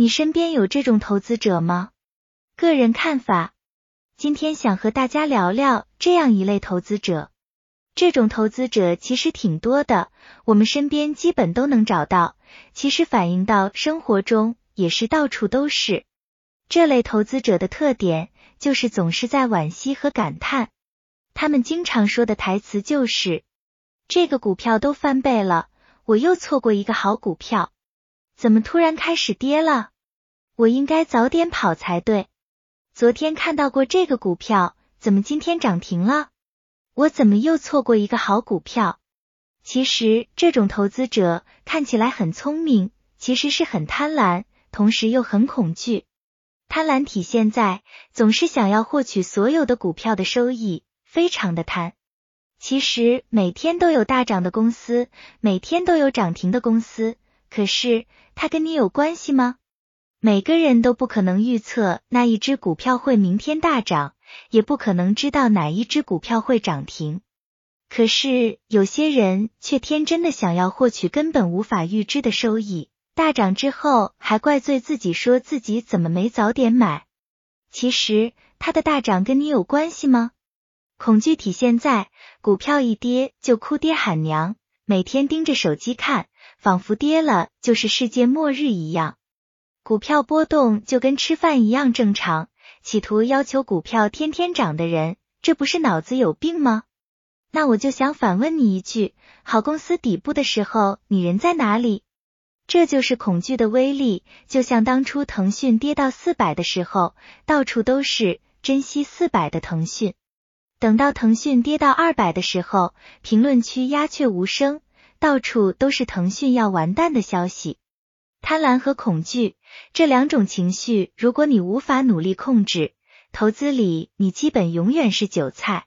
你身边有这种投资者吗？个人看法，今天想和大家聊聊这样一类投资者。这种投资者其实挺多的，我们身边基本都能找到。其实反映到生活中也是到处都是。这类投资者的特点就是总是在惋惜和感叹。他们经常说的台词就是：“这个股票都翻倍了，我又错过一个好股票。怎么突然开始跌了？我应该早点跑才对。昨天看到过这个股票，怎么今天涨停了？”我怎么又错过一个好股票？其实这种投资者看起来很聪明，其实是很贪婪，同时又很恐惧。贪婪体现在总是想要获取所有的股票的收益，非常的贪。其实每天都有大涨的公司，每天都有涨停的公司，可是它跟你有关系吗？每个人都不可能预测那一只股票会明天大涨。也不可能知道哪一只股票会涨停，可是有些人却天真的想要获取根本无法预知的收益，大涨之后还怪罪自己，说自己怎么没早点买。其实它的大涨跟你有关系吗？恐惧体现在股票一跌就哭爹喊娘，每天盯着手机看，仿佛跌了就是世界末日一样。股票波动就跟吃饭一样正常。企图要求股票天天涨的人，这不是脑子有病吗？那我就想反问你一句：好公司底部的时候，你人在哪里？这就是恐惧的威力，就像当初腾讯跌到四百的时候，到处都是珍惜四百的腾讯；等到腾讯跌到二百的时候，评论区鸦雀无声，到处都是腾讯要完蛋的消息。贪婪和恐惧这两种情绪，如果你无法努力控制，投资里你基本永远是韭菜。